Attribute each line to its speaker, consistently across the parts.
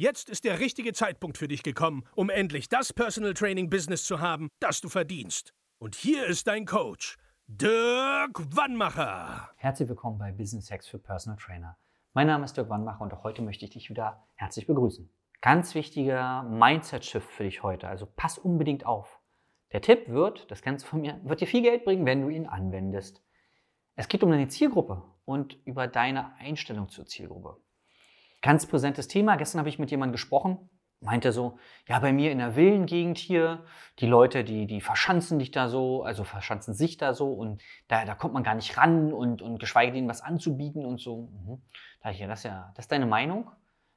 Speaker 1: Jetzt ist der richtige Zeitpunkt für dich gekommen, um endlich das Personal Training Business zu haben, das du verdienst. Und hier ist dein Coach, Dirk Wannmacher.
Speaker 2: Herzlich willkommen bei Business Hacks für Personal Trainer. Mein Name ist Dirk Wannmacher und auch heute möchte ich dich wieder herzlich begrüßen. Ganz wichtiger Mindset-Shift für dich heute, also pass unbedingt auf. Der Tipp wird, das du von mir, wird dir viel Geld bringen, wenn du ihn anwendest. Es geht um deine Zielgruppe und über deine Einstellung zur Zielgruppe. Ganz präsentes Thema. Gestern habe ich mit jemandem gesprochen, meinte so, ja, bei mir in der Villengegend hier, die Leute, die, die verschanzen dich da so, also verschanzen sich da so und da, da kommt man gar nicht ran und, und geschweige denn was anzubieten und so. Mhm. Da ich, ja, das ist ja, das ist deine Meinung?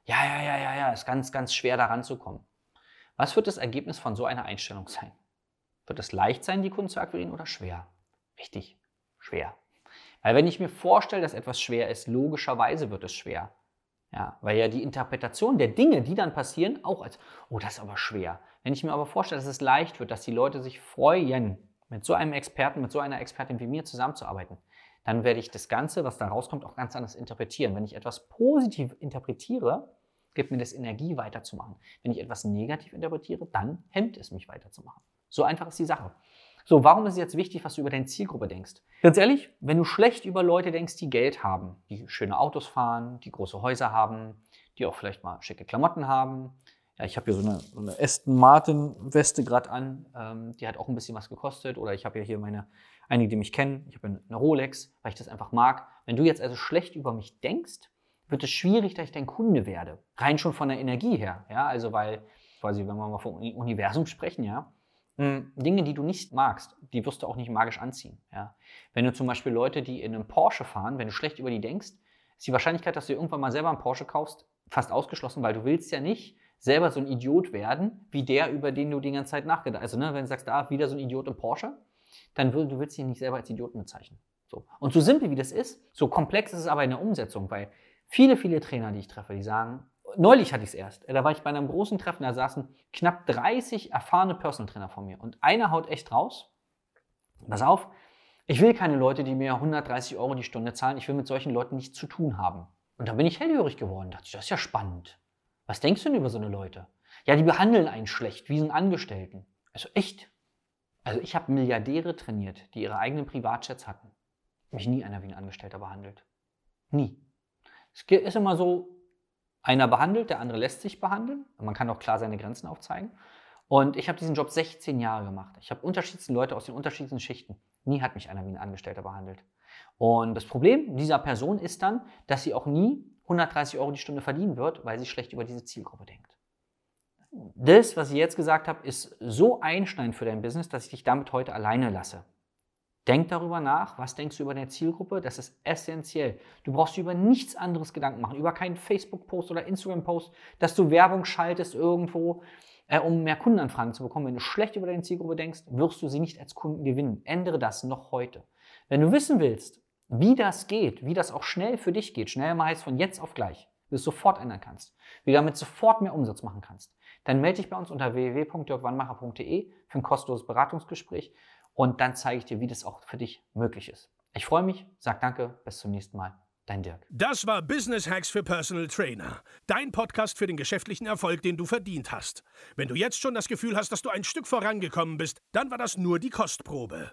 Speaker 2: Ja, ja, ja, ja, ja, ist ganz, ganz schwer da ranzukommen. Was wird das Ergebnis von so einer Einstellung sein? Wird es leicht sein, die Kunden zu akquirieren oder schwer? Richtig, schwer. Weil wenn ich mir vorstelle, dass etwas schwer ist, logischerweise wird es schwer. Ja, weil ja die Interpretation der Dinge, die dann passieren, auch als, oh, das ist aber schwer. Wenn ich mir aber vorstelle, dass es leicht wird, dass die Leute sich freuen, mit so einem Experten, mit so einer Expertin wie mir zusammenzuarbeiten, dann werde ich das Ganze, was da rauskommt, auch ganz anders interpretieren. Wenn ich etwas positiv interpretiere, gibt mir das Energie weiterzumachen. Wenn ich etwas negativ interpretiere, dann hemmt es mich weiterzumachen. So einfach ist die Sache. So, warum ist es jetzt wichtig, was du über deine Zielgruppe denkst? Ganz ehrlich, wenn du schlecht über Leute denkst, die Geld haben, die schöne Autos fahren, die große Häuser haben, die auch vielleicht mal schicke Klamotten haben. Ja, ich habe hier so eine, so eine Aston Martin Weste gerade an, ähm, die hat auch ein bisschen was gekostet. Oder ich habe ja hier meine, einige, die mich kennen, ich habe eine Rolex, weil ich das einfach mag. Wenn du jetzt also schlecht über mich denkst, wird es schwierig, dass ich dein Kunde werde. Rein schon von der Energie her. Ja, also weil, quasi, wenn wir mal vom Universum sprechen, ja, Dinge, die du nicht magst, die wirst du auch nicht magisch anziehen. Ja? Wenn du zum Beispiel Leute, die in einem Porsche fahren, wenn du schlecht über die denkst, ist die Wahrscheinlichkeit, dass du irgendwann mal selber einen Porsche kaufst, fast ausgeschlossen, weil du willst ja nicht selber so ein Idiot werden, wie der, über den du die ganze Zeit nachgedacht hast. Also ne, wenn du sagst, ah, wieder so ein Idiot im Porsche, dann will, du willst dich nicht selber als Idioten bezeichnen. So. Und so simpel wie das ist, so komplex ist es aber in der Umsetzung, weil viele, viele Trainer, die ich treffe, die sagen, neulich hatte ich es erst. Da war ich bei einem großen Treffen, da saßen knapp 30 erfahrene Personal Trainer vor mir. Und einer haut echt raus. Pass auf, ich will keine Leute, die mir 130 Euro die Stunde zahlen. Ich will mit solchen Leuten nichts zu tun haben. Und dann bin ich hellhörig geworden. Da dachte ich, das ist ja spannend. Was denkst du denn über so eine Leute? Ja, die behandeln einen schlecht, wie so einen Angestellten. Also echt. Also ich habe Milliardäre trainiert, die ihre eigenen Privatjets hatten. Mich nie einer wie ein Angestellter behandelt. Nie. Es ist immer so, einer behandelt, der andere lässt sich behandeln. Man kann auch klar seine Grenzen aufzeigen. Und ich habe diesen Job 16 Jahre gemacht. Ich habe unterschiedlichste Leute aus den unterschiedlichsten Schichten. Nie hat mich einer wie ein Angestellter behandelt. Und das Problem dieser Person ist dann, dass sie auch nie 130 Euro die Stunde verdienen wird, weil sie schlecht über diese Zielgruppe denkt. Das, was ich jetzt gesagt habe, ist so einschneidend für dein Business, dass ich dich damit heute alleine lasse. Denk darüber nach, was denkst du über deine Zielgruppe, das ist essentiell. Du brauchst über nichts anderes Gedanken machen, über keinen Facebook-Post oder Instagram-Post, dass du Werbung schaltest irgendwo, äh, um mehr Kundenanfragen zu bekommen. Wenn du schlecht über deine Zielgruppe denkst, wirst du sie nicht als Kunden gewinnen. Ändere das noch heute. Wenn du wissen willst, wie das geht, wie das auch schnell für dich geht, schnell mal heißt von jetzt auf gleich, wie du es sofort ändern kannst, wie du damit sofort mehr Umsatz machen kannst, dann melde dich bei uns unter www.dirkwannmacher.de für ein kostenloses Beratungsgespräch und dann zeige ich dir, wie das auch für dich möglich ist. Ich freue mich, sag danke, bis zum nächsten Mal. Dein Dirk.
Speaker 1: Das war Business Hacks für Personal Trainer. Dein Podcast für den geschäftlichen Erfolg, den du verdient hast. Wenn du jetzt schon das Gefühl hast, dass du ein Stück vorangekommen bist, dann war das nur die Kostprobe.